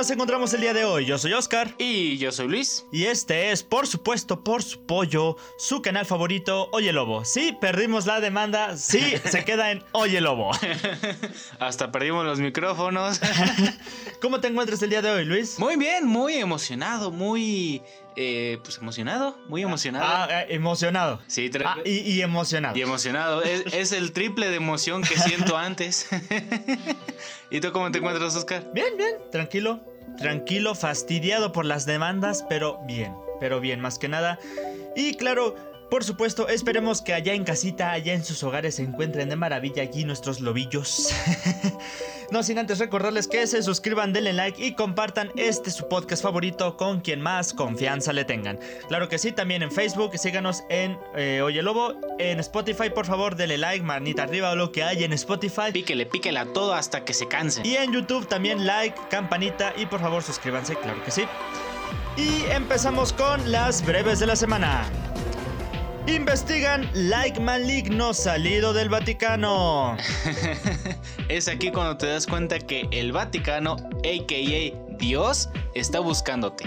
Lobo, ¿cómo nos encontramos el día de hoy? Yo soy Oscar. Y yo soy Luis. Y este es, por supuesto, por su pollo, su canal favorito, Oye Lobo. Sí, perdimos la demanda, sí, se queda en Oye Lobo. Hasta perdimos los micrófonos. ¿Cómo te encuentras el día de hoy, Luis? Muy bien, muy emocionado, muy... Eh, pues emocionado, muy emocionado. Ah, eh, emocionado. Sí, Ah, y, y emocionado. y emocionado. Es, es el triple de emoción que siento antes. ¿Y tú cómo te encuentras, Oscar? Bien, bien, tranquilo. Tranquilo, fastidiado por las demandas, pero bien, pero bien, más que nada. Y claro, por supuesto, esperemos que allá en casita, allá en sus hogares se encuentren de maravilla aquí nuestros lobillos. no sin antes recordarles que se suscriban, denle like y compartan este su podcast favorito con quien más confianza le tengan. Claro que sí, también en Facebook, síganos en eh, Oye Lobo, en Spotify, por favor, denle like, manita arriba o lo que hay en Spotify. Píquele, píquele a todo hasta que se canse. Y en YouTube también like, campanita y por favor suscríbanse, claro que sí. Y empezamos con las breves de la semana. Investigan like maligno salido del Vaticano. Es aquí cuando te das cuenta que el Vaticano, a.k.a. Dios, está buscándote.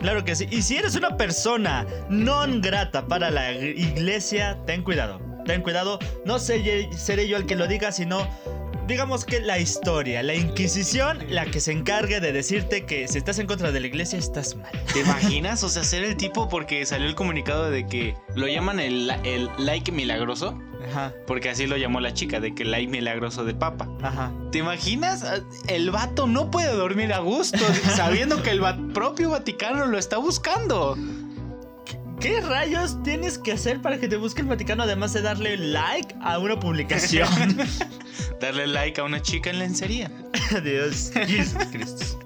Claro que sí. Y si eres una persona non grata para la iglesia, ten cuidado. Ten cuidado. No sé, seré yo el que lo diga, sino digamos que la historia, la Inquisición, la que se encargue de decirte que si estás en contra de la iglesia estás mal. ¿Te imaginas? O sea, ser el tipo porque salió el comunicado de que lo llaman el, el like milagroso. Ajá, Porque así lo llamó la chica, de que el like milagroso de papa. ajá. ¿Te imaginas? El vato no puede dormir a gusto sabiendo que el va- propio Vaticano lo está buscando. ¿Qué rayos tienes que hacer para que te busque el Vaticano además de darle like a una publicación? Darle like a una chica en lencería. Dios, Cristo.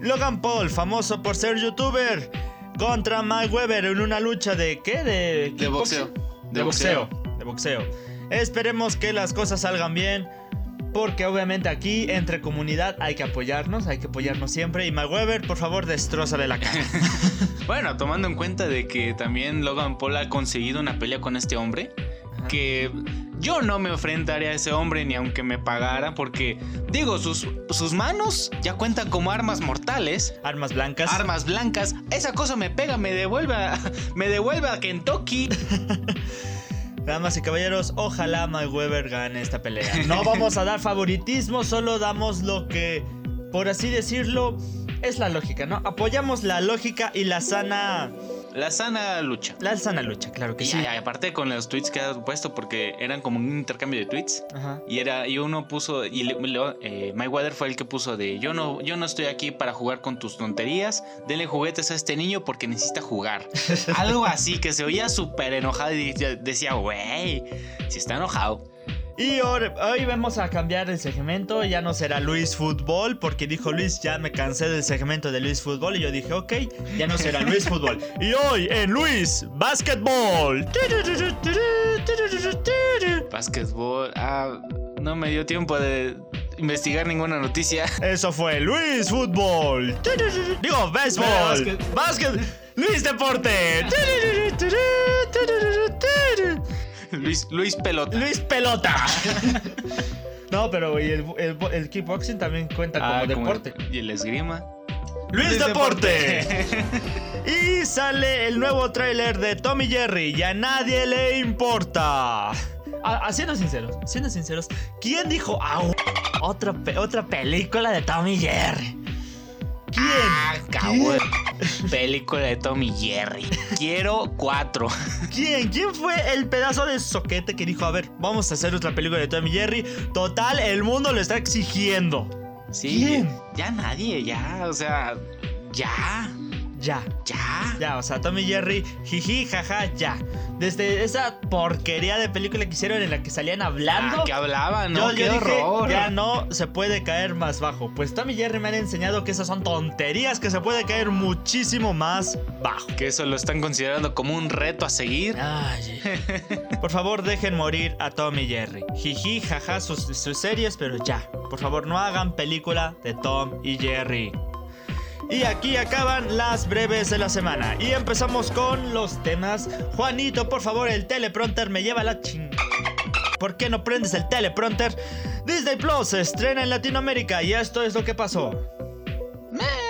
Logan Paul, famoso por ser youtuber, contra Mike Weber en una lucha de ¿qué? De, De boxeo. De boxeo. De boxeo. Esperemos que las cosas salgan bien. Porque obviamente aquí, entre comunidad, hay que apoyarnos, hay que apoyarnos siempre. Y Mike Weber, por favor, destrózale la cara. Bueno, tomando en cuenta de que también Logan Paul ha conseguido una pelea con este hombre, que yo no me enfrentaría a ese hombre ni aunque me pagara, porque digo, sus, sus manos ya cuentan como armas mortales. Armas blancas. Armas blancas, esa cosa me pega, me devuelve a, me devuelve a Kentucky. Damas y caballeros, ojalá Weber gane esta pelea. No vamos a dar favoritismo, solo damos lo que, por así decirlo, es la lógica, ¿no? Apoyamos la lógica y la sana. La sana lucha. La sana lucha, claro que Y, sí. y aparte con los tweets que has puesto, porque eran como un intercambio de tweets. Ajá. Y era, y uno puso, y le- le- eh, Mike Weather fue el que puso de yo no, yo no estoy aquí para jugar con tus tonterías, denle juguetes a este niño porque necesita jugar. Algo así, que se oía súper enojado y de- decía, güey, si está enojado. Y hoy, hoy vamos a cambiar el segmento, ya no será Luis Fútbol, porque dijo Luis, ya me cansé del segmento de Luis Fútbol, y yo dije, ok, ya no será Luis Fútbol. Y hoy en Luis Basketball. Básquetbol, ah, no me dio tiempo de investigar ninguna noticia. Eso fue Luis Fútbol. Digo, béisbol. Básquet. Luis Deporte. Luis, Luis Pelota. Luis Pelota. No, pero el, el- el kickboxing también cuenta como Ah, deporte. y el esgrima. Luis, Luis Deporte. y sale el nuevo tráiler de Tommy Jerry y a nadie le importa. Siendo sinceros, siendo sinceros, ¿quién dijo "Au, otra, pe- otra película de Tommy Jerry? ¿Quién? Ah, cabrón. Película de Tommy Jerry. Quiero cuatro. ¿Quién? ¿Quién fue el pedazo de soquete que dijo, a ver, vamos a hacer otra película de Tommy Jerry? Total, el mundo lo está exigiendo. Sí. ¿Quién? Ya nadie, ya. O sea, ya. Ya, Ya. ya, o sea, Tommy Jerry, jiji, jaja, ya. Desde esa porquería de película que hicieron en la que salían hablando. Ah, que hablaban, ¿no? yo, Qué yo dije, horror. ya no se puede caer más bajo. Pues Tommy Jerry me han enseñado que esas son tonterías que se puede caer muchísimo más bajo. Que eso lo están considerando como un reto a seguir. Ay. Por favor, dejen morir a Tom y Jerry. Jiji, jaja, sus, sus series, pero ya. Por favor, no hagan película de Tom y Jerry. Y aquí acaban las breves de la semana. Y empezamos con los temas. Juanito, por favor, el teleprompter me lleva la ching. ¿Por qué no prendes el teleprompter? Disney Plus se estrena en Latinoamérica y esto es lo que pasó. Me.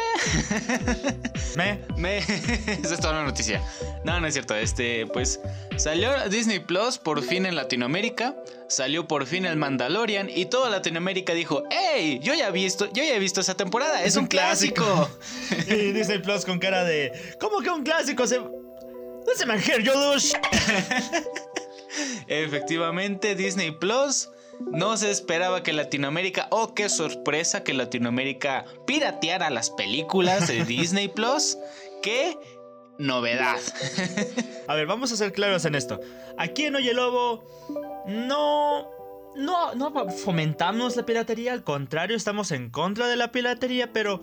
Me... Esa es toda la noticia. No, no es cierto. Este, pues salió Disney Plus por fin en Latinoamérica. Salió por fin el Mandalorian y toda Latinoamérica dijo, ¡Ey! Yo ya he visto, yo ya he visto esa temporada. Es, un, clásico. y Disney Plus con cara de. ¿Cómo que un clásico? Se. No se manjer, yo dos. Efectivamente, Disney Plus no se esperaba que Latinoamérica, oh qué sorpresa que Latinoamérica pirateara las películas de Disney Plus. ¡Qué novedad! A ver, vamos a ser claros en esto. Aquí en Oye Lobo no no, no fomentamos la piratería, al contrario, estamos en contra de la piratería, pero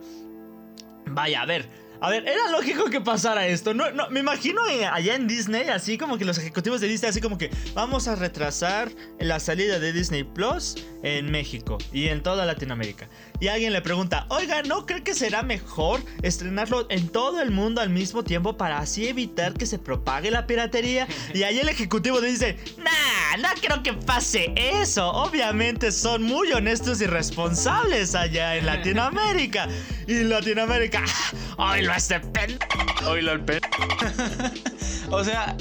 vaya, a ver, a ver, era lógico que pasara esto. No, no, me imagino allá en Disney, así como que los ejecutivos de Disney, así como que vamos a retrasar la salida de Disney Plus en México y en toda Latinoamérica. Y alguien le pregunta, oiga, ¿no cree que será mejor estrenarlo en todo el mundo al mismo tiempo para así evitar que se propague la piratería? Y ahí el ejecutivo dice, nah, no creo que pase eso. Obviamente son muy honestos y responsables allá en Latinoamérica. Y Latinoamérica, ¡ay, lo hace pen! Oílo al pen! o sea,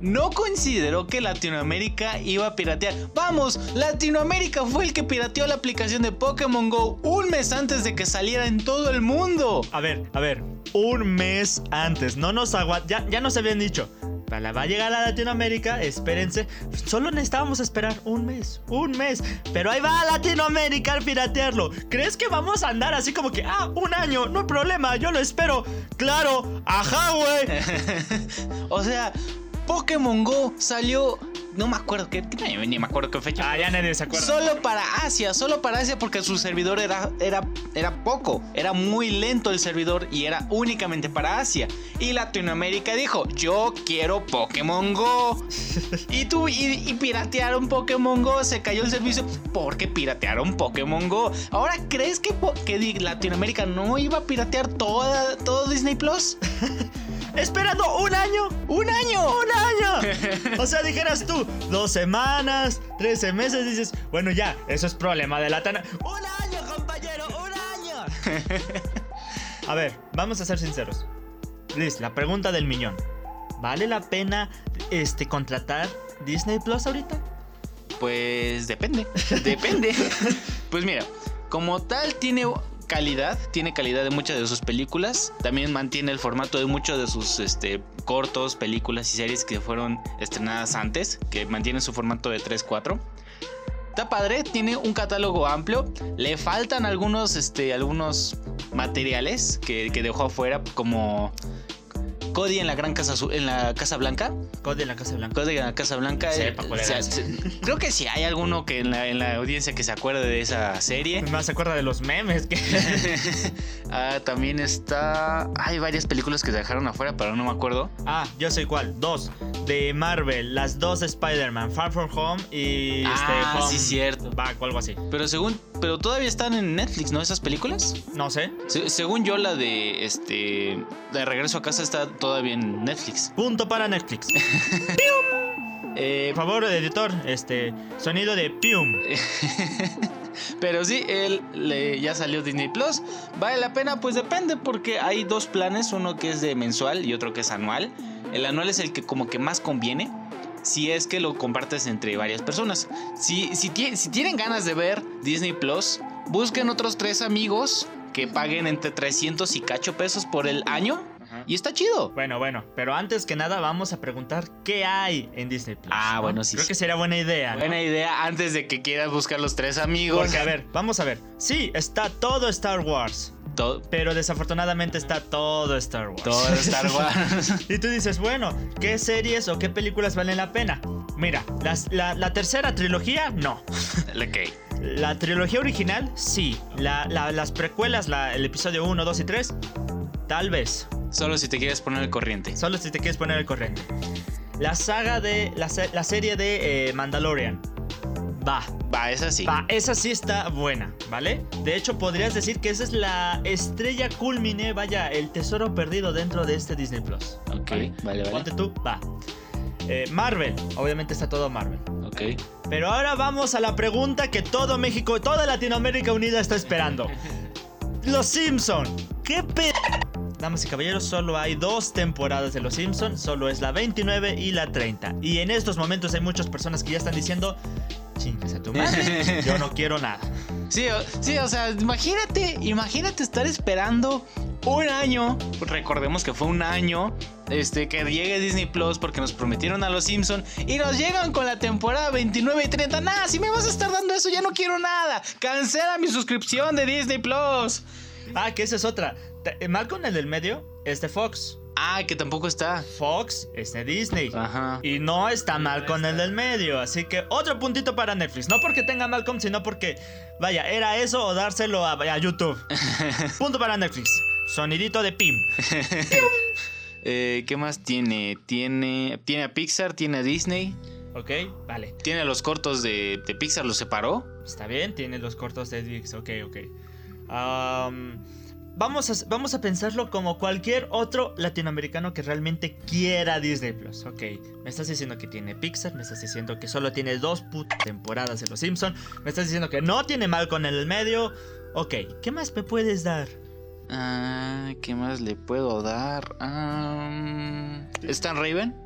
no consideró que Latinoamérica iba a piratear. Vamos, Latinoamérica fue el que pirateó la aplicación de Pokémon Go un mes antes de que saliera en todo el mundo. A ver, a ver, un mes antes. No nos aguanta. Ya, ya nos habían dicho. La va a llegar a Latinoamérica, espérense. Solo necesitábamos esperar un mes, un mes. Pero ahí va a Latinoamérica al piratearlo. ¿Crees que vamos a andar así como que, ah, un año, no hay problema, yo lo espero? Claro, ajá, güey. o sea, Pokémon Go salió no me acuerdo qué, ni me acuerdo qué fecha. Ah, ya nadie se acuerda. Solo para Asia, solo para Asia porque su servidor era, era, era poco, era muy lento el servidor y era únicamente para Asia. Y Latinoamérica dijo, yo quiero Pokémon Go. y tú, y, piratearon Pokémon Go, se cayó el servicio porque piratearon Pokémon Go. Ahora, ¿crees que, que Latinoamérica no iba a piratear toda, todo Disney Plus? esperando un año. ¡Un año! ¡Un año! o sea, dijeras tú, dos semanas, trece meses, dices, bueno, ya, eso es problema de la tana. ¡Un año, compañero! ¡Un año! a ver, vamos a ser sinceros. Liz, la pregunta del millón. ¿Vale la pena este, contratar Disney Plus ahorita? Pues depende. Depende. pues mira, como tal tiene calidad, tiene calidad de muchas de sus películas. También mantiene el formato de muchos de sus este, cortos, películas y series que fueron estrenadas antes, que mantienen su formato de 3-4. Está padre, tiene un catálogo amplio. Le faltan algunos, este, algunos materiales que, que dejó afuera, como Cody en la gran casa en la Casa Blanca. Cody en la Casa Blanca. Cody en la Casa Blanca. Eh, creo que sí hay alguno que en la, audiencia que se acuerde de esa serie. Más se acuerda de los memes que. ah, también está. Hay varias películas que se dejaron afuera, pero no me acuerdo. Ah, yo sé cuál. Dos. De Marvel, las dos de Spider-Man, Far From Home y ah, este, sí, cierto. Back o algo así. Pero según. Pero todavía están en Netflix, ¿no? Esas películas. No sé. según yo, la de este. De regreso a casa está todavía en Netflix. Punto para Netflix. eh, por favor, editor, este sonido de pium. Pero sí, él ya salió Disney Plus. ¿Vale la pena? Pues depende, porque hay dos planes: uno que es de mensual y otro que es anual. El anual es el que como que más conviene. Si es que lo compartes entre varias personas. Si, si, si tienen ganas de ver Disney Plus, busquen otros tres amigos que paguen entre 300 y cacho pesos por el año y está chido. Bueno, bueno, pero antes que nada vamos a preguntar qué hay en Disney Plus. Ah, bueno, sí. Creo que sería buena idea. Buena idea antes de que quieras buscar los tres amigos. Porque, a ver, vamos a ver. Sí, está todo Star Wars. Todo. Pero desafortunadamente está todo Star Wars. Todo Star Wars. y tú dices, bueno, ¿qué series o qué películas valen la pena? Mira, la, tercera trilogía, no. Ok. La trilogía original, sí. las precuelas, el episodio 1, 2 y 3, tal vez. Solo si te quieres poner el corriente. Solo si te quieres poner el corriente. La saga de. La, serie de eh, Mandalorian. Va. Va, esa sí. Va, esa sí está buena, ¿vale? De hecho, podrías decir que esa es la estrella culmine, vaya, el tesoro perdido dentro de este Disney Plus. Ok, vale, vale. Ponte tú, va. Eh, Marvel, obviamente está todo Marvel. Ok. Pero ahora vamos a la pregunta que todo México, toda Latinoamérica Unida está esperando. Los Simpson. ¿Qué pe... Damas y caballeros, solo hay dos temporadas de Los Simpsons, solo es la 29 y la 30. Y en estos momentos hay muchas personas que ya están diciendo, chingas a tu madre, yo no quiero nada. Sí, sí, o sea, imagínate, imagínate estar esperando un año, recordemos que fue un año, este, que llegue Disney Plus porque nos prometieron a los Simpson y nos llegan con la temporada 29 y 30. Nada, si me vas a estar dando eso, ya no quiero nada. Cancela mi suscripción de Disney Plus. Ah, que esa es otra. Eh, Malcolm, el del medio, es de Fox. Ah, que tampoco está. Fox es de Disney. Ajá. Y no está Malcolm el del medio. Así que otro puntito para Netflix. No porque tenga Malcolm, sino porque, vaya, era eso o dárselo a, a YouTube. Punto para Netflix. Sonidito de Pim. eh, ¿Qué más tiene? Tiene, tiene a Pixar, tiene a Disney. Ok, vale. Tiene los cortos de, de Pixar, ¿los separó? Está bien, tiene los cortos de Disney. Ok, ok. Um, Vamos a, vamos a pensarlo como cualquier otro latinoamericano que realmente quiera Disney Plus. Ok, me estás diciendo que tiene Pixar, me estás diciendo que solo tiene dos putas temporadas de Los Simpsons, me estás diciendo que no tiene Malcolm en el medio. Ok, ¿qué más me puedes dar? Ah, ¿qué más le puedo dar? Um, ¿Stan Raven?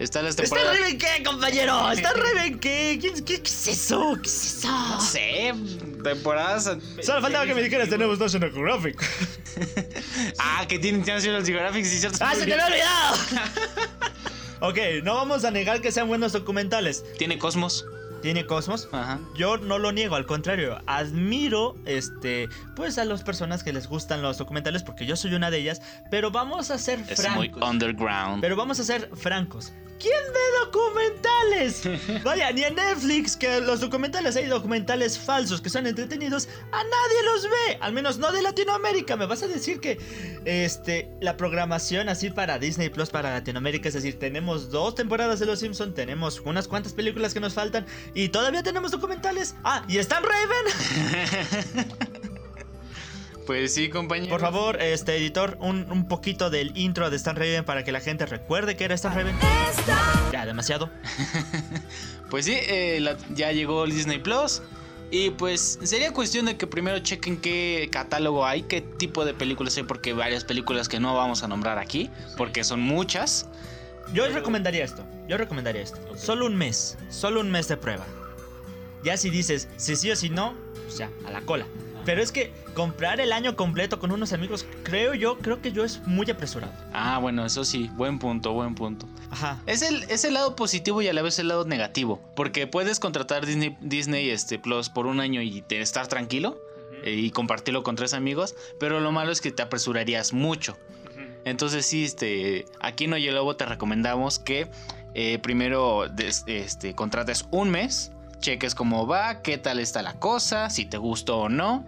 Está la temporada. ¿Está Raven qué, compañero? ¿Está Raven qué? ¿Qué, qué? es eso? ¿Qué es eso? No sé. Temporadas. Solo faltaba que me dijeras tenemos National Geographic. ah, que tiene National Geographic, sí, cierto. ¡Ah, se te me ha olvidado! ok, no vamos a negar que sean buenos documentales. Tiene Cosmos tiene Cosmos. Ajá. Yo no lo niego, al contrario, admiro este pues a las personas que les gustan los documentales porque yo soy una de ellas, pero vamos a ser francos. Es muy underground. Pero vamos a ser francos. ¿Quién ve documentales? Vaya, ni en Netflix, que los documentales hay documentales falsos que son entretenidos, a nadie los ve, al menos no de Latinoamérica. Me vas a decir que este la programación así para Disney Plus para Latinoamérica, es decir, tenemos dos temporadas de Los Simpsons, tenemos unas cuantas películas que nos faltan y todavía tenemos documentales. Ah, y están Raven. Pues sí, compañero. Por favor, este editor, un, poquito del intro de Stan Raven para que la gente recuerde que era Stan Raven. Ya, demasiado. pues sí, eh, ya llegó el Disney Plus. Y pues sería cuestión de que primero chequen qué catálogo hay, qué tipo de películas hay, porque hay varias películas que no vamos a nombrar aquí, porque son muchas. Yo recomendaría esto, yo recomendaría esto. Solo un mes, solo un mes de prueba. Ya si dices si sí o si no, pues ya, a la cola. Pero es que comprar el año completo con unos amigos, creo yo, creo que yo es muy apresurado. Ah, bueno, eso sí, buen punto, buen punto. Ajá. Es el, es el lado positivo y a la vez el lado negativo. Porque puedes contratar Disney, Disney este, Plus por un año y estar tranquilo eh, y compartirlo con tres amigos. Pero lo malo es que te apresurarías mucho. Entonces, sí, este, aquí en Oye Lobo te recomendamos que eh, primero este, contrates un mes cheques cómo va, qué tal está la cosa, si te gustó o no.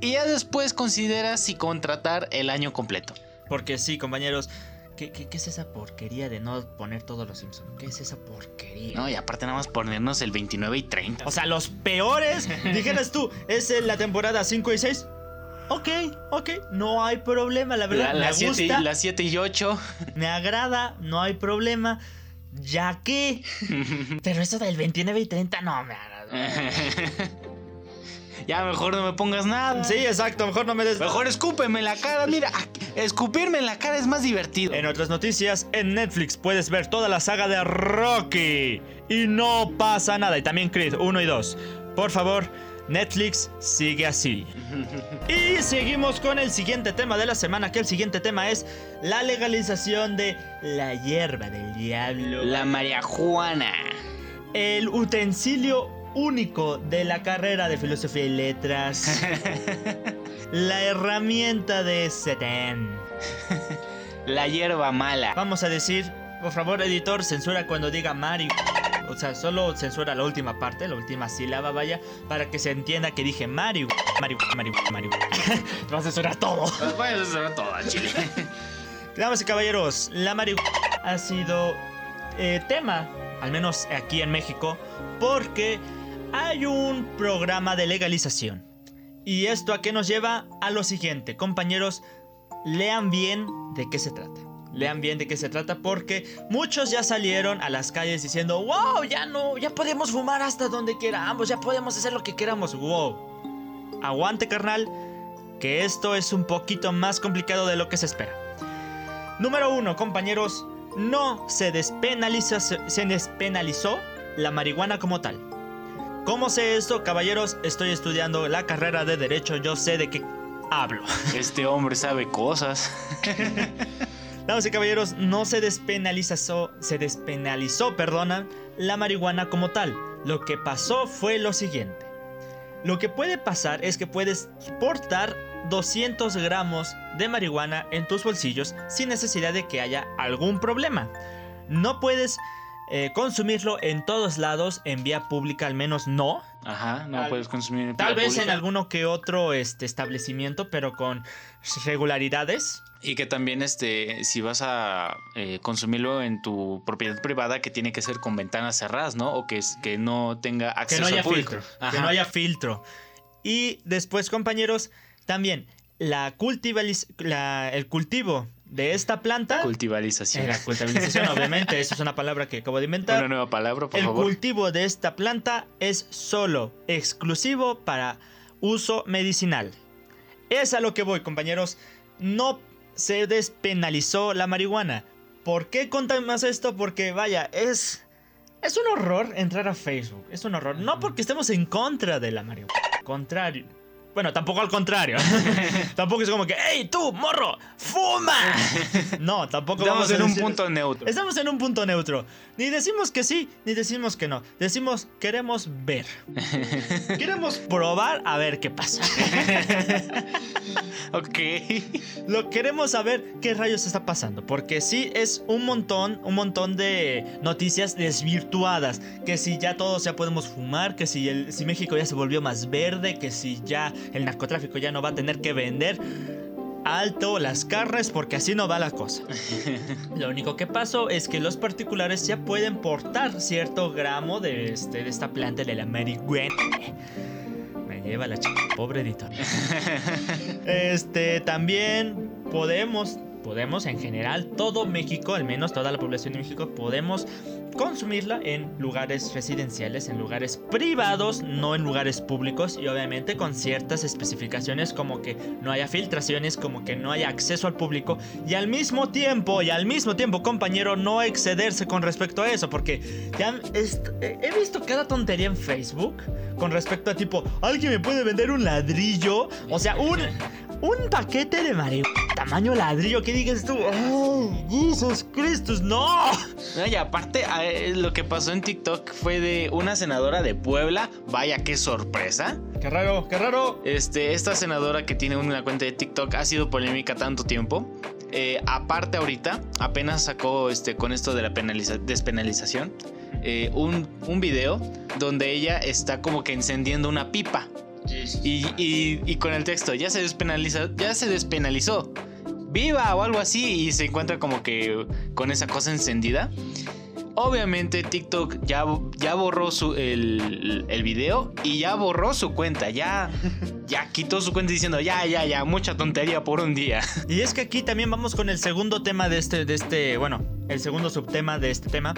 Y ya después consideras si contratar el año completo. Porque sí, compañeros, ¿Qué, es esa porquería de no poner todos los Simpsons? ¿Qué es esa porquería? No, y aparte nada más ponernos el 29 y 30. O sea, los peores, dijeras tú, es la temporada 5 y 6. Ok, ok, no hay problema, la verdad. La, me gusta. las 7 y 8. Me agrada, no hay problema ya que. Pero eso del 29 y 30 no me Ya mejor no me pongas nada. Sí, exacto, mejor no me des. Mejor escúpeme en la cara, mira, escupirme en la cara es más divertido. En otras noticias, en Netflix puedes ver toda la saga de Rocky y no pasa nada. Y también Creed 1 y 2. Por favor, Netflix sigue así. Y seguimos con el siguiente tema de la semana, que el siguiente tema es la legalización de la hierba del diablo. La marihuana. El utensilio único de la carrera de filosofía y letras. la herramienta de Seten. La hierba mala. Vamos a decir, por favor, editor, censura cuando diga Mario. O sea, solo censura la última parte, la última sílaba, vaya, para que se entienda que dije Mario. Mario, Mario, Mario. Va a censurar todo. Va a censurar todo, chile. Damas y caballeros, la Mario ha sido eh, tema, al menos aquí en México, porque hay un programa de legalización. Y esto a qué nos lleva a lo siguiente, compañeros, lean bien de qué se trata lean bien de qué se trata porque muchos ya salieron a las calles diciendo, wow, ya no, ya podemos fumar hasta donde queramos, ya podemos hacer lo que queramos, wow. Aguante carnal, porque esto es un poquito más complicado de lo que se espera. Número 1, compañeros, no se despenalizó, se despenalizó la marihuana como tal. ¿Cómo sé esto, caballeros? Estoy estudiando la carrera de Derecho, yo sé de qué hablo. Este hombre sabe cosas. Damas y caballeros, no se despenalizó, se despenalizó, perdona, la marihuana como tal. Lo que pasó fue lo siguiente. Lo que puede pasar es que puedes portar 200 gramos de marihuana en tus bolsillos sin necesidad de que haya algún problema. No puedes eh, consumirlo en todos lados, en vía pública al menos no. Ajá, no puedes consumir en Tal vez en alguno que otro este, establecimiento, pero con regularidades. Y que también, este, si vas a eh, consumirlo en tu propiedad privada, que tiene que ser con ventanas cerradas, ¿no? O que, que no tenga acceso que no haya Filtro. Que no haya filtro. Y después, compañeros, también la, la el cultivo de esta planta. Cultivalización. La cultivalización, obviamente, eso es una palabra que acabo de inventar. Una nueva palabra, por el favor. El cultivo de esta planta es solo exclusivo para uso medicinal. Es a lo que voy, compañeros. No se despenalizó la marihuana. ¿Por qué contamos esto? Porque vaya, es es un horror entrar a Facebook. Es un horror. No porque estemos en contra de la marihuana. Contrario. Bueno, tampoco al contrario. tampoco es como que, ¡Ey, tú, morro! ¡Fuma! no, tampoco Estamos en un punto neutro. Estamos en un punto neutro. Ni decimos que sí, ni decimos que no. Decimos, queremos ver. queremos probar a ver qué pasa. ok. Lo queremos saber qué rayos está pasando. Porque sí es un montón, un montón de noticias desvirtuadas. Que si ya todos ya podemos fumar, que si, el, si México ya se volvió más verde, que si ya el narcotráfico ya no va a tener que vender alto las carnes porque así no va la cosa. Lo único que pasó es que los particulares ya pueden portar cierto gramo de, este, de esta planta de la marihuana. Me lleva la chica, pobre editor. Este, también podemos, podemos en general, todo México, al menos toda la población de México, podemos consumirla en lugares residenciales, en lugares privados, no en lugares públicos y obviamente con ciertas especificaciones como que no haya filtraciones, como que no haya acceso al público y al mismo tiempo, y al mismo tiempo compañero, no excederse con respecto a eso, porque ya he visto cada tontería en Facebook con respecto a tipo, ¿alguien me puede vender un ladrillo? O sea, un, un paquete de marihuana tamaño ladrillo, ¿qué digas tú? ¡Oh, Jesus Christus, no! Y aparte, lo que pasó en TikTok fue de una senadora de Puebla. Vaya, qué sorpresa. Qué raro, qué raro. Este, esta senadora que tiene una cuenta de TikTok ha sido polémica tanto tiempo. Eh, aparte ahorita, apenas sacó este, con esto de la despenalización, eh, un, un video donde ella está como que encendiendo una pipa. Y, y, con el texto, ya se despenaliza, ya se despenalizó. Viva o algo así. Y se encuentra como que con esa cosa encendida. Obviamente TikTok ya, ya borró su, el, el, video y ya borró su cuenta. Ya, ya quitó su cuenta diciendo ya, ya, ya, mucha tontería por un día. Y es que aquí también vamos con el segundo tema de este, de este, bueno, el segundo subtema de este tema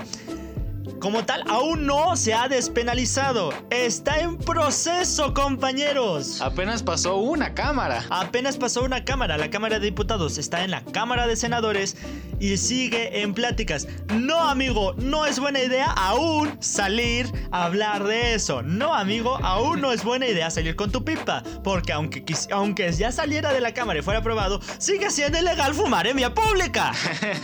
como tal, aún no se ha despenalizado. Está en proceso, compañeros. Apenas pasó una cámara. Apenas pasó una cámara. La Cámara de Diputados está en la Cámara de Senadores y sigue en pláticas. No, amigo, no es buena idea aún salir a hablar de eso. No, amigo, aún no es buena idea salir con tu pipa. Porque aunque, aunque ya saliera de la Cámara y fuera aprobado, sigue siendo ilegal fumar en vía pública.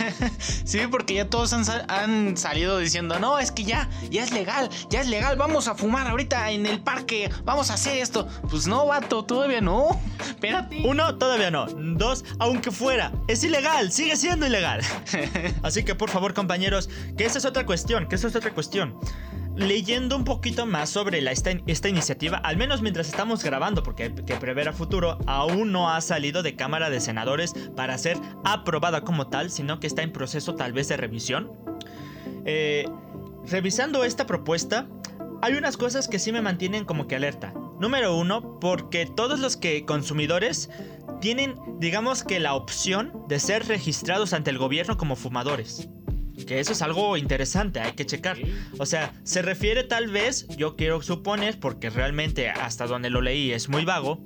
sí, porque ya todos han, han salido diciendo, no, es que ya, ya es legal, ya es legal, vamos a fumar ahorita en el parque, vamos a hacer esto. Pues no, vato, todavía no. Espérate. Uno, todavía no. Dos, aunque fuera, es ilegal, sigue siendo ilegal. Así que por favor, compañeros, que esa es otra cuestión, que esa es otra cuestión leyendo un poquito más sobre la, esta, esta, iniciativa, al menos mientras estamos grabando, porque que prever a futuro aún no ha salido de Cámara de Senadores para ser aprobada como tal, sino que está en proceso tal vez de revisión. Eh, revisando esta propuesta, hay unas cosas que sí me mantienen como que alerta. Número uno, porque todos los que consumidores tienen, digamos que la opción de ser registrados ante el gobierno como fumadores. Que eso es algo interesante, hay que checar. O sea, se refiere tal vez, yo quiero suponer, porque realmente hasta donde lo leí es muy vago,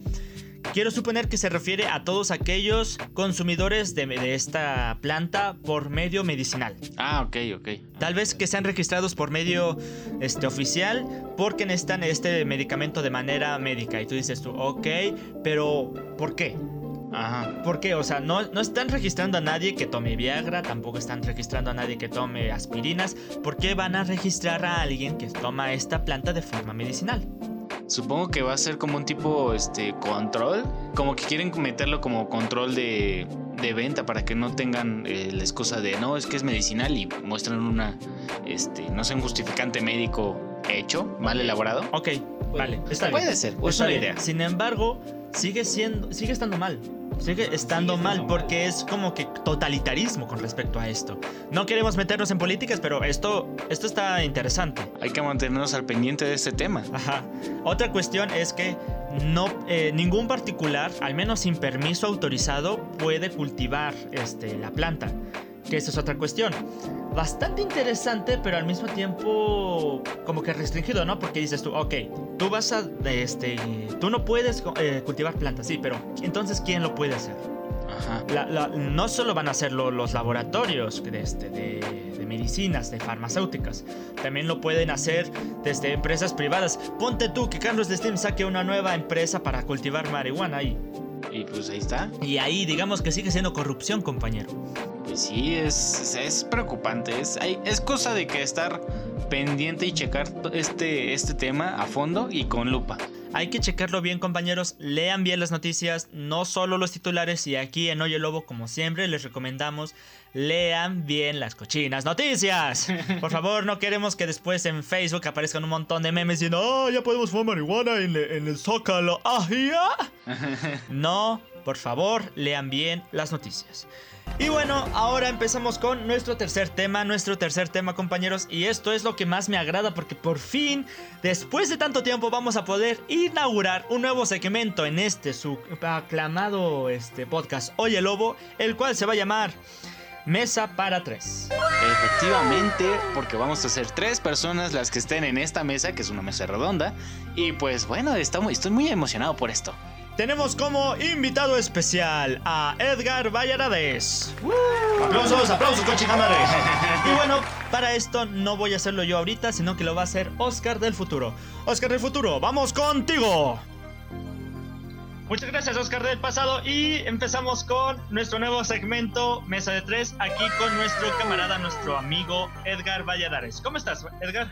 Quiero suponer que se refiere a todos aquellos consumidores de, de, esta planta por medio medicinal. Ah, ok, ok. Tal vez que sean registrados por medio este, oficial porque necesitan este medicamento de manera médica. Y tú dices tú, ok, pero ¿por qué? Ajá. ¿Por qué? O sea, no, no están registrando a nadie que tome Viagra, tampoco están registrando a nadie que tome aspirinas. ¿Por qué van a registrar a alguien que toma esta planta de forma medicinal? Supongo que va a ser como un tipo este control, como que quieren meterlo como control de, de venta para que no tengan eh, la excusa de no, es que es medicinal y muestran una este, no sé, un justificante médico hecho, mal elaborado. Ok, vale, está Puede bien. ser, es una idea. Sin embargo, sigue siendo, sigue estando mal. Sigue estando mal porque es como que totalitarismo con respecto a esto. No queremos meternos en políticas, pero esto, esto está interesante. Hay que mantenernos al pendiente de este tema. Ajá. Otra cuestión es que no, eh, ningún particular, al menos sin permiso autorizado, puede cultivar este, la planta. Que esa es otra cuestión. Bastante interesante, pero al mismo tiempo como que restringido, ¿no? Porque dices tú, ok, tú vas a, este, tú no puedes eh, cultivar plantas, sí, pero entonces ¿quién lo puede hacer? Ajá. La- la- no solo van a hacerlo los laboratorios de, este, de, de medicinas, de farmacéuticas, también lo pueden hacer desde empresas privadas. Ponte tú que Carlos de Steam saque una nueva empresa para cultivar marihuana ahí. Y pues ahí está. Y ahí digamos que sigue siendo corrupción, compañero. Pues sí, es, es preocupante. Es, hay- es cosa de que estar pendiente y checar este, este tema a fondo y con lupa. Hay que checarlo bien, compañeros. Lean bien las noticias, no solo los titulares. Y aquí en Oye Lobo, como siempre, les recomendamos lean bien las cochinas noticias. Por favor, no queremos que después en Facebook aparezcan un montón de memes diciendo, oh, ya podemos fumar marihuana en, le- en el Zócalo. ¡Ah, ya! No, por favor, lean bien las noticias. Y bueno, ahora empezamos con nuestro tercer tema, nuestro tercer tema compañeros, y esto es lo que más me agrada porque por fin, después de tanto tiempo, vamos a poder inaugurar un nuevo segmento en este su aclamado este podcast Oye Lobo, el cual se va a llamar Mesa para tres. Efectivamente, porque vamos a ser tres personas las que estén en esta mesa, que es una mesa redonda. Y pues bueno, estamos, estoy muy emocionado por esto. Tenemos como invitado especial a Edgar Vallarades. Aplausos, aplausos, cochinamare. y bueno, para esto no voy a hacerlo yo ahorita, sino que lo va a hacer Oscar del futuro. Oscar del futuro, vamos contigo. Muchas gracias, Oscar del pasado. Y empezamos con nuestro nuevo segmento, Mesa de Tres, aquí con nuestro camarada, nuestro amigo Edgar Valladares. ¿Cómo estás, Edgar?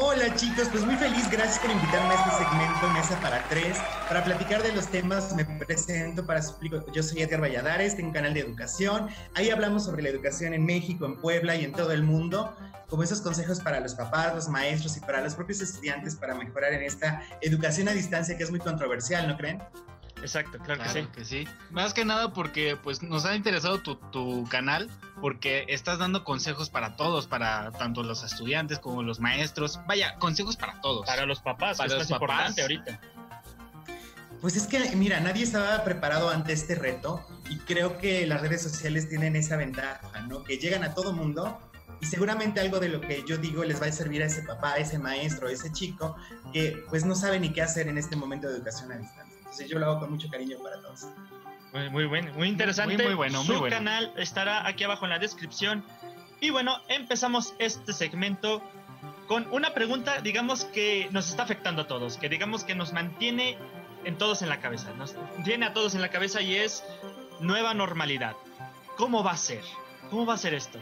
Hola chicos, pues muy feliz, gracias por invitarme a este segmento Mesa para Tres. Para platicar de los temas me presento para su público. Yo soy Edgar Valladares, tengo un canal de educación. Ahí hablamos sobre la educación en México, en Puebla y en todo el mundo. Como esos consejos para los papás, los maestros y para los propios estudiantes para mejorar en esta educación a distancia que es muy controversial, ¿no creen? Exacto, claro, Claro que sí. que sí. Más que nada porque pues nos ha interesado tu, tu canal porque estás dando consejos para todos, para tanto los estudiantes como los maestros. Vaya, consejos para todos. Para los papás, Para es los papás. importante ahorita. Pues es que, mira, nadie estaba preparado ante este reto y creo que las redes sociales tienen esa ventaja, ¿no? Que llegan a todo mundo y seguramente algo de lo que yo digo les va a servir a ese papá, a ese maestro, a ese chico que pues no sabe ni qué hacer en este momento de educación a distancia. Entonces yo lo hago con mucho cariño para todos. Muy, muy bueno, muy interesante. Muy, muy bueno, Su muy bueno. canal estará aquí abajo en la descripción. Y bueno, empezamos este segmento con una pregunta, digamos que nos está afectando a todos, que digamos que nos mantiene en todos en la cabeza, nos tiene a todos en la cabeza y es nueva normalidad. ¿Cómo va a ser? ¿Cómo va a ser esto?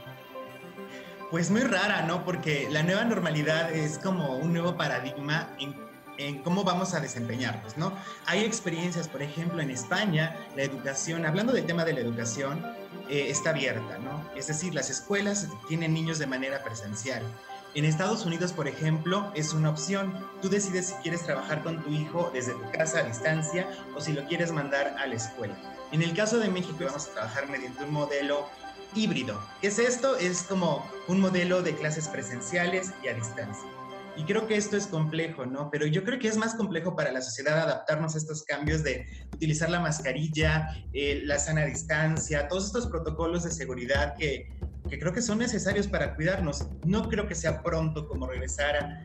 Pues muy rara, ¿no? Porque la nueva normalidad es como un nuevo paradigma en, en cómo vamos a desempeñarnos, ¿no? Hay experiencias, por ejemplo, en España, la educación, hablando del tema de la educación, eh, está abierta, ¿no? Es decir, las escuelas tienen niños de manera presencial. En Estados Unidos, por ejemplo, es una opción. Tú decides si quieres trabajar con tu hijo desde tu casa a distancia o si lo quieres mandar a la escuela. En el caso de México, vamos a trabajar mediante un modelo híbrido. ¿Qué es esto? Es como un modelo de clases presenciales y a distancia. Y creo que esto es complejo, ¿no? Pero yo creo que es más complejo para la sociedad adaptarnos a estos cambios de utilizar la mascarilla, eh, la sana distancia, todos estos protocolos de seguridad que, que creo que son necesarios para cuidarnos. No creo que sea pronto como regresar a,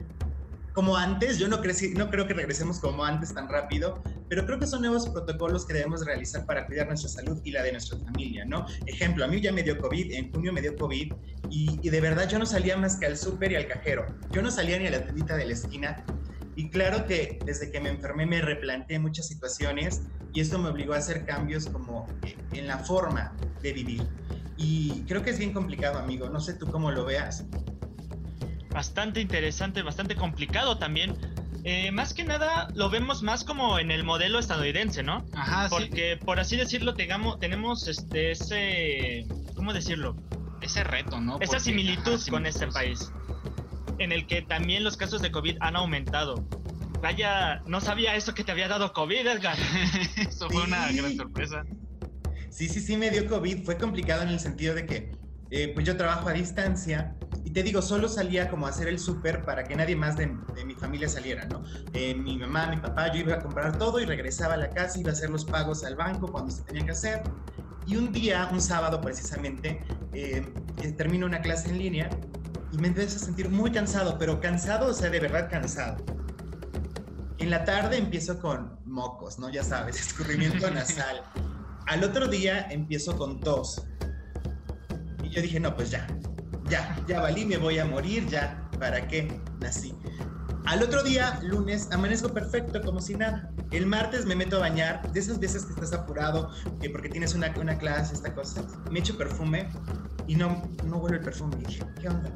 como antes. Yo no, crecí, no creo que regresemos como antes tan rápido, pero creo que son nuevos protocolos que debemos realizar para cuidar nuestra salud y la de nuestra familia, ¿no? Ejemplo, a mí ya me dio COVID, en junio me dio COVID y, y de verdad yo no salía más que al súper y al cajero. Yo no salía ni a la tiendita de la esquina y claro que desde que me enfermé me replanteé muchas situaciones y esto me obligó a hacer cambios como en la forma de vivir. Y creo que es bien complicado, amigo. No sé tú cómo lo veas. Bastante interesante, bastante complicado también. Eh, más que nada lo vemos más como en el modelo estadounidense, ¿no? Ajá, Porque por así decirlo, tengamos, tenemos este, ese, ¿cómo decirlo? Ese reto, ¿no? Esa similitud con este país en el que también los casos de COVID han aumentado. Vaya, no sabía eso que te había dado COVID, Edgar. eso fue una gran sorpresa. Sí, sí, sí, me dio COVID. Fue complicado en el sentido de que, eh, pues yo trabajo a distancia te digo, solo salía como a hacer el súper para que nadie más de, mi familia saliera, ¿no? Eh, mi mamá, mi papá, yo iba a comprar todo y regresaba a la casa, iba a hacer los pagos al banco cuando se tenía que hacer. Y un día, un sábado precisamente, eh, termino una clase en línea y me empecé a sentir muy cansado, pero cansado, o sea, de verdad cansado. En la tarde empiezo con mocos, ¿no? Ya sabes, escurrimiento nasal. Al otro día empiezo con tos. Y yo dije, no, pues ya, ya, ya valí, me voy a morir, ya, ¿para qué nací? Al otro día, lunes, amanezco perfecto, como si nada. El martes me meto a bañar, de esas veces que estás apurado, que porque tienes una, una clase, esta cosa. Me echo perfume y no, no huele el perfume. Y dije, ¿qué onda?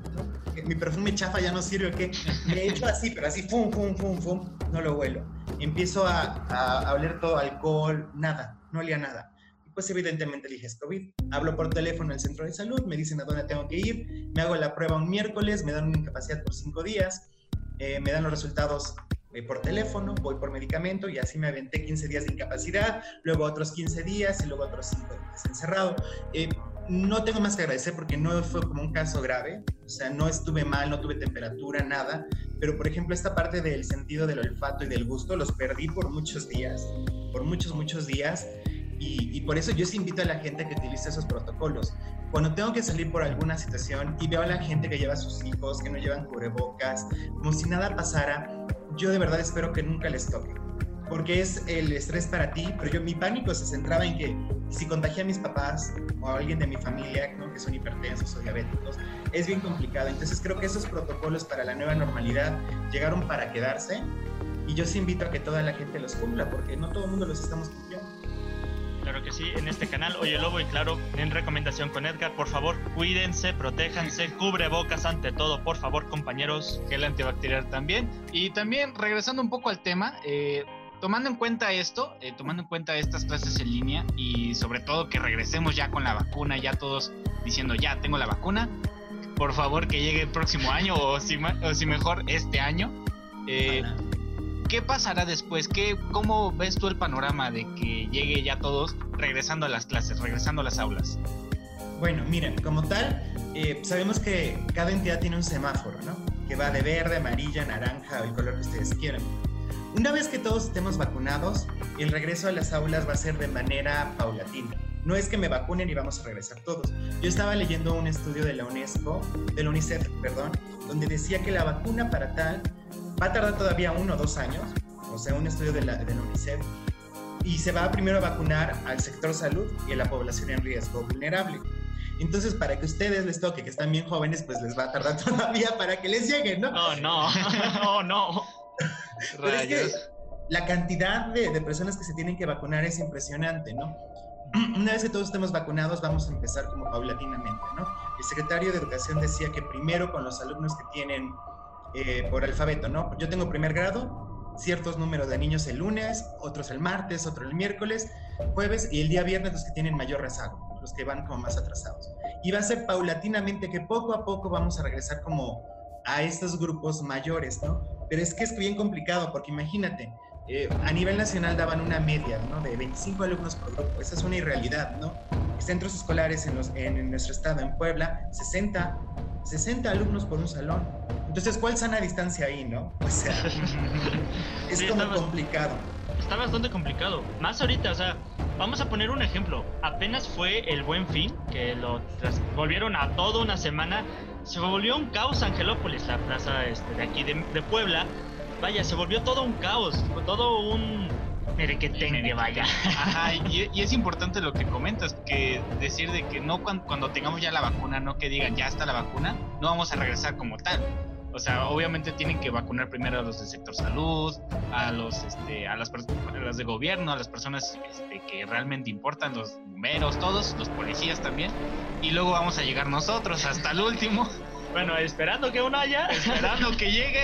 Mi perfume chafa ya no sirve, ¿qué? Me echo así, pero así, fum, fum, fum, fum, no lo huelo. Empiezo a, a, oler todo alcohol, nada, no olía nada. Pues evidentemente dije, es COVID. Hablo por teléfono al centro de salud, me dicen a dónde tengo que ir, me hago la prueba un miércoles, me dan una incapacidad por cinco días, eh, me dan los resultados eh, por teléfono, voy por medicamento y así me aventé 15 días de incapacidad, luego otros 15 días y luego otros 5 días encerrado. Eh, no tengo más que agradecer porque no fue como un caso grave, o sea, no estuve mal, no tuve temperatura, nada, pero por ejemplo esta parte del sentido del olfato y del gusto los perdí por muchos días, por muchos, muchos días, y, y por eso yo sí invito a la gente que utilice esos protocolos. Cuando tengo que salir por alguna situación y veo a la gente que lleva a sus hijos, que no llevan cubrebocas, como si nada pasara, yo de verdad espero que nunca les toque porque es el estrés para ti, pero yo mi pánico se centraba en que si contagié a mis papás o a alguien de mi familia ¿no? que son hipertensos o diabéticos, es bien complicado. Entonces creo que esos protocolos para la nueva normalidad llegaron para quedarse y yo sí invito a que toda la gente los cumpla, porque no todo el mundo los estamos cumpliendo. Claro que sí, en este canal Oye Lobo y claro, en recomendación con Edgar, por favor, cuídense, protéjanse, cubre bocas ante todo, por favor, compañeros. Gel antibacterial también. Y también, regresando un poco al tema, eh, tomando en cuenta esto, eh, tomando en cuenta estas clases en línea y sobre todo que regresemos ya con la vacuna, ya todos diciendo ya tengo la vacuna, por favor que llegue el próximo año o si, o si mejor este año. Eh, ¿Qué pasará después? ¿Qué, ¿Cómo ves tú el panorama de que llegue ya todos regresando a las clases, regresando a las aulas? Bueno, miren, como tal, eh, sabemos que cada entidad tiene un semáforo, ¿no? Que va de verde, amarilla, naranja, el color que ustedes quieran. Una vez que todos estemos vacunados, el regreso a las aulas va a ser de manera paulatina. No es que me vacunen y vamos a regresar todos. Yo estaba leyendo un estudio de la UNESCO, de la UNICEF, perdón, donde decía que la vacuna para tal va a tardar todavía uno o dos años, o sea, un estudio de la, de la UNICEF, y se va primero a vacunar al sector salud y a la población en riesgo vulnerable. Entonces, para que ustedes les toque, que están bien jóvenes, pues les va a tardar todavía para que les lleguen, ¿no? Oh, no, oh, no. Pero es que la cantidad de, de, personas que se tienen que vacunar es impresionante, ¿no? Una vez que todos estemos vacunados, vamos a empezar como paulatinamente, ¿no? El secretario de Educación decía que primero con los alumnos que tienen eh, por alfabeto, ¿no? Yo tengo primer grado, ciertos números de niños el lunes, otros el martes, otro el miércoles, jueves y el día viernes los que tienen mayor rezago, los que van como más atrasados. Y va a ser paulatinamente que poco a poco vamos a regresar como a estos grupos mayores, ¿no? Pero es que es bien complicado porque imagínate, eh, a nivel nacional daban una media, ¿no? De 25 alumnos por grupo. Esa es una irrealidad, ¿no? Centros escolares en, los, en, nuestro estado, en Puebla, 60, 60 alumnos por un salón. Entonces, ¿cuál sana distancia ahí, no? O sea, es como complicado. Está bastante complicado. Más ahorita, o sea, vamos a poner un ejemplo. Apenas fue el buen fin, que lo volvieron a toda una semana se volvió un caos Angelópolis, la plaza este, de aquí de, Puebla. Vaya, se volvió todo un caos, todo un, Mire que tenga, vaya. Ajá, y, es importante lo que comentas, que decir de que no cuando, cuando, tengamos ya la vacuna, no que digan ya está la vacuna, no vamos a regresar como tal. O sea, obviamente tienen que vacunar primero a los del sector salud, a los este, a las personas de gobierno, a las personas este, que realmente importan, los bomberos, todos, los policías también. Y luego vamos a llegar nosotros hasta el último. Bueno, esperando que uno haya. Esperando que llegue.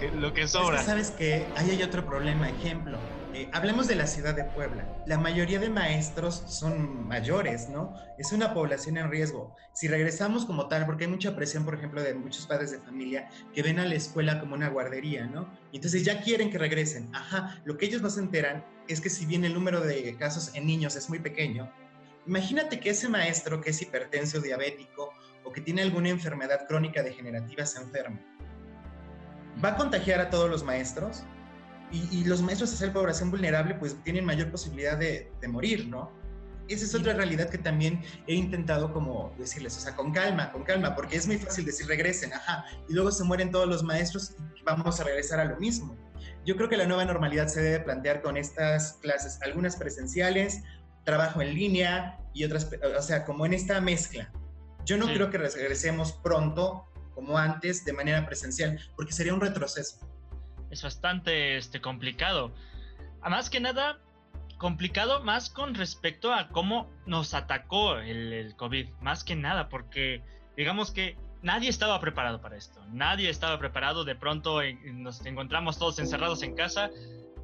lo que sobra. Sabes que ahí hay otro problema, ejemplo eh, hablemos de la ciudad de Puebla. La mayoría de maestros son mayores, ¿no? Es una población en riesgo. Si regresamos como tal, porque hay mucha presión, por ejemplo, de muchos padres de familia que ven a la escuela como una guardería, ¿no? Entonces ya quieren que regresen. Ajá, lo que ellos no se enteran es que si bien el número de casos en niños es muy pequeño, imagínate que ese maestro que es hipertenso, diabético o que tiene alguna enfermedad crónica degenerativa se enferma. ¿Va a contagiar a todos los maestros? Y, los maestros de ser población vulnerable pues tienen mayor posibilidad de, morir, ¿no? Esa es otra realidad que también he intentado como decirles, o sea, con calma, con calma, porque es muy fácil decir regresen, ajá, y luego se mueren todos los maestros y vamos a regresar a lo mismo. Yo creo que la nueva normalidad se debe plantear con estas clases, algunas presenciales, trabajo en línea y otras, o sea, como en esta mezcla. Yo no creo que regresemos pronto como antes de manera presencial, porque sería un retroceso es bastante este, complicado. Más que nada, complicado más con respecto a cómo nos atacó el, COVID, más que nada, porque digamos que nadie estaba preparado para esto, nadie estaba preparado, de pronto nos encontramos todos encerrados en casa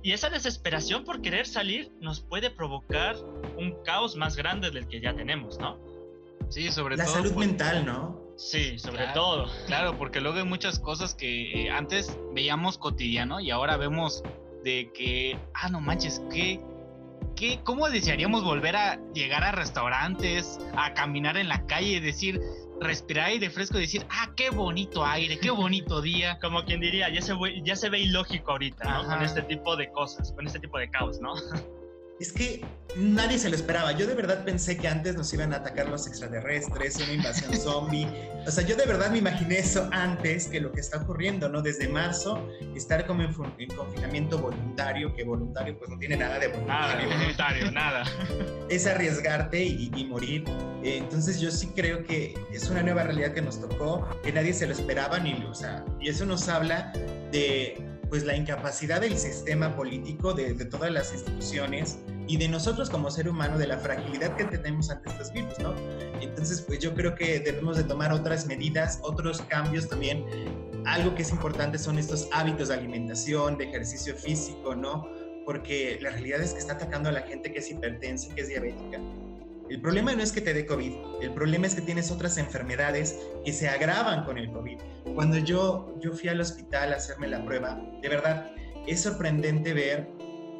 y esa desesperación por querer salir nos puede provocar un caos más grande del que ya tenemos, ¿no? Sí, sobre todo. La salud mental, ¿no? Sí, sobre todo. Claro, porque luego hay muchas cosas que eh, antes veíamos cotidiano y ahora vemos de que, ah, no manches, ¿qué, qué, ¿cómo desearíamos volver a llegar a restaurantes, a caminar en la calle, decir, respirar aire fresco y decir, ah, qué bonito aire, qué bonito día. Como quien diría, ya se, ya se ve ilógico ahorita, ¿no? Con este tipo de cosas, con este tipo de caos, ¿no? es que nadie se lo esperaba. Yo de verdad pensé que antes nos iban a atacar los extraterrestres, una invasión zombie. O sea, yo de verdad me imaginé eso antes que lo que está ocurriendo, ¿no? Desde marzo, estar como en, confinamiento voluntario, que voluntario pues no tiene nada de voluntario. Nada, voluntario, nada. Es arriesgarte y, morir. entonces yo sí creo que es una nueva realidad que nos tocó, que nadie se lo esperaba, ni, o sea, y eso nos habla de pues la incapacidad del sistema político, de, todas las instituciones y de nosotros como ser humano, de la fragilidad que tenemos ante estos virus, ¿no? Entonces, pues yo creo que debemos de tomar otras medidas, otros cambios también. Algo que es importante son estos hábitos de alimentación, de ejercicio físico, ¿no? Porque la realidad es que está atacando a la gente que es hipertensa, que es diabética el problema no es que te dé COVID, el problema es que tienes otras enfermedades que se agravan con el COVID. Cuando yo, yo fui al hospital a hacerme la prueba, de verdad, es sorprendente ver,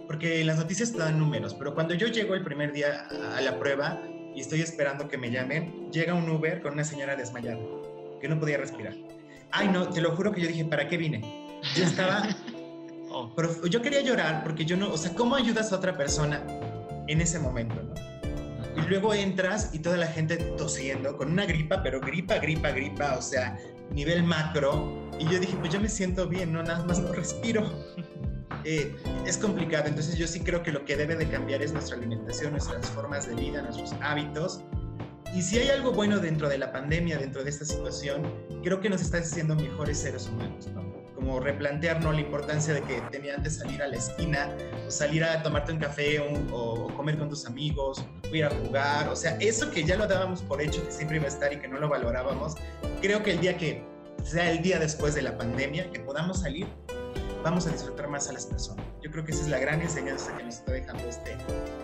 porque las noticias te dan números, pero cuando yo llego el primer día a la prueba y estoy esperando que me llamen, llega un Uber con una señora desmayada, que no podía respirar. Ay, no, te lo juro que yo dije, ¿para qué vine? Yo estaba... Oh. Pero yo quería llorar porque yo no, o sea, ¿cómo ayudas a otra persona en ese momento? ¿no? Y luego entras y toda la gente tosiendo con una gripa, pero gripa, gripa, gripa, o sea, nivel macro. Y yo dije, pues yo me siento bien, no nada más no respiro. Eh, es complicado, entonces yo sí creo que lo que debe de cambiar es nuestra alimentación, nuestras formas de vida, nuestros hábitos. Y si hay algo bueno dentro de la pandemia, dentro de esta situación, creo que nos está haciendo mejores seres humanos, ¿no? como replantearnos la importancia de que tenía antes salir a la esquina, o salir a tomarte un café o, comer con tus amigos, o ir a jugar, o sea, eso que ya lo dábamos por hecho que siempre iba a estar y que no lo valorábamos, creo que el día que sea el día después de la pandemia, que podamos salir, vamos a disfrutar más a las personas. Yo creo que esa es la gran enseñanza que nos está dejando este,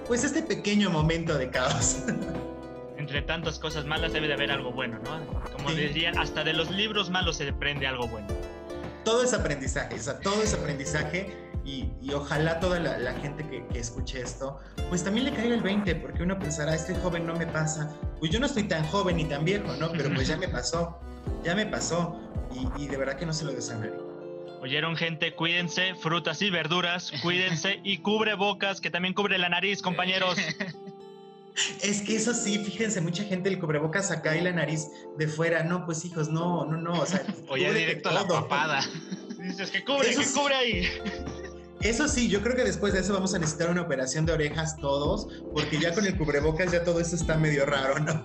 pues este pequeño momento de caos. Entre tantas cosas malas debe de haber algo bueno, ¿no? Como dirían, hasta de los libros malos se aprende algo bueno todo es aprendizaje, o sea, todo es aprendizaje y, ojalá toda la, gente que, escuche esto, pues también le caiga el 20, porque uno pensará, este joven no me pasa, pues yo no estoy tan joven ni tan viejo, ¿no? Pero pues ya me pasó, ya me pasó y, de verdad que no se lo deseo Oyeron gente, cuídense, frutas y verduras, cuídense y cubre bocas, que también cubre la nariz, compañeros. Es que eso sí, fíjense, mucha gente el cubrebocas acá y la nariz de fuera. No, pues hijos, no, no, no. O sea, Oye, directo a la papada. Dices que cubre, que cubre ahí. Eso sí, yo creo que después de eso vamos a necesitar una operación de orejas todos, porque ya con el cubrebocas ya todo eso está medio raro, ¿no?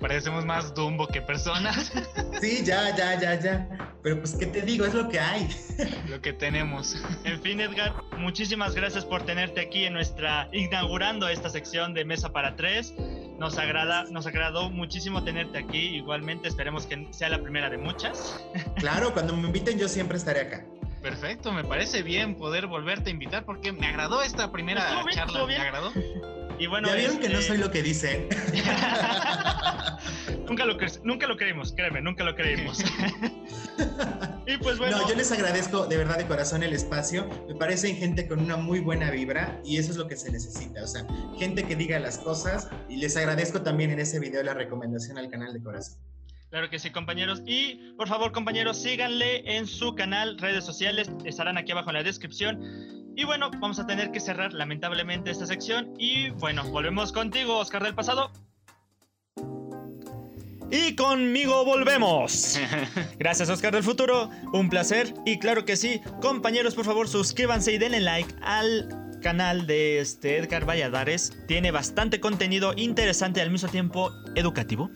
parecemos más Dumbo que personas. Sí, ya, ya, ya, ya. Pero pues, ¿qué te digo? Es lo que hay. Lo que tenemos. En fin, Edgar, muchísimas gracias por tenerte aquí en nuestra, inaugurando esta sección de Mesa para Tres. Nos agrada, nos agradó muchísimo tenerte aquí. Igualmente, esperemos que sea la primera de muchas. Claro, cuando me inviten yo siempre estaré acá. Perfecto, me parece bien poder volverte a invitar porque me agradó esta primera charla. Me agradó. Y bueno, ya vieron que no este soy lo que dicen. nunca, lo nunca lo creímos, créeme, nunca lo creímos. y pues bueno. No, yo les agradezco de verdad de corazón el espacio. Me parecen gente con una muy buena vibra y eso es lo que se necesita. O sea, gente que diga las cosas y les agradezco también en ese video la recomendación al canal de corazón. Claro que sí, compañeros. Y por favor, compañeros, síganle en su canal, redes sociales, estarán aquí abajo en la descripción. Y bueno, vamos a tener que cerrar lamentablemente esta sección. Y bueno, volvemos contigo, Oscar del pasado. Y conmigo volvemos. Gracias Oscar del futuro, un placer. Y claro que sí, compañeros, por favor suscríbanse y denle like al canal de este Edgar Valladares. Tiene bastante contenido interesante al mismo tiempo educativo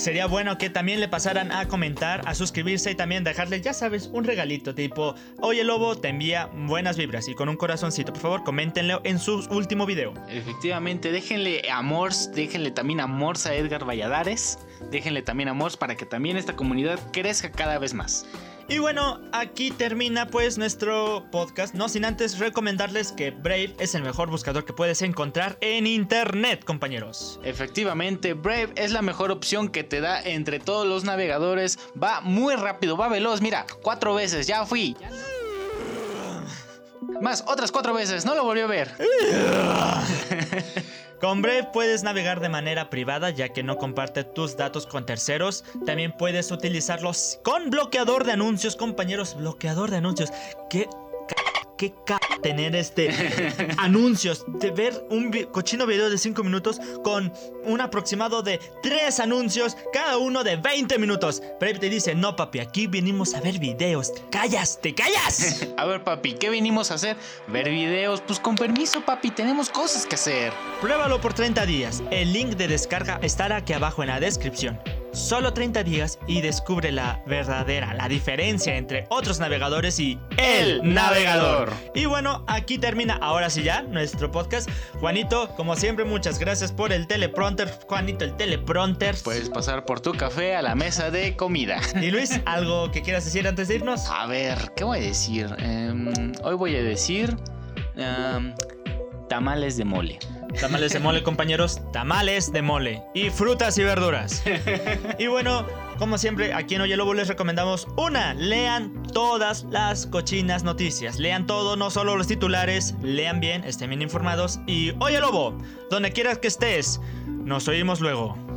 sería bueno que también le pasaran a comentar, a suscribirse y también dejarle, ya sabes, un regalito tipo, oye lobo, te envía buenas vibras y con un corazoncito. Por favor, coméntenlo en su último video. Efectivamente, déjenle amor, déjenle también amor a Edgar Valladares, déjenle también amor para que también esta comunidad crezca cada vez más. Y bueno, aquí termina pues nuestro podcast, no sin antes recomendarles que Brave es el mejor buscador que puedes encontrar en internet, compañeros. Efectivamente, Brave es la mejor opción que te da entre todos los navegadores. Va muy rápido, va veloz, mira, cuatro veces, ya fui. Más, otras cuatro veces, no lo volvió a ver. Con Brave puedes navegar de manera privada ya que no comparte tus datos con terceros. También puedes utilizarlos con bloqueador de anuncios, compañeros. Bloqueador de anuncios. ¿Qué qué tener este anuncios, de ver un cochino video de 5 minutos con un aproximado de 3 anuncios, cada uno de 20 minutos. Pero te dice, no papi, aquí venimos a ver videos. callas, te callas. a ver papi, ¿qué venimos a hacer? Ver videos. Pues con permiso papi, tenemos cosas que hacer. Pruébalo por 30 días. El link de descarga estará aquí abajo en la descripción. Solo 30 días y descubre la verdadera, la diferencia entre otros navegadores y el navegador. Y bueno, aquí termina ahora sí ya nuestro podcast. Juanito, como siempre, muchas gracias por el teleprompter. Juanito, el teleprompter. Puedes pasar por tu café a la mesa de comida. Y Luis, ¿algo que quieras decir antes de irnos? A ver, ¿qué voy a decir? Em, hoy voy a decir em, tamales de mole. Tamales de mole, compañeros. Tamales de mole. Y frutas y verduras. Y bueno, como siempre, aquí en Oye Lobo les recomendamos una. Lean todas las cochinas noticias. Lean todo, no solo los titulares. Lean bien, estén bien informados. Y Oye Lobo, donde quieras que estés, nos oímos luego.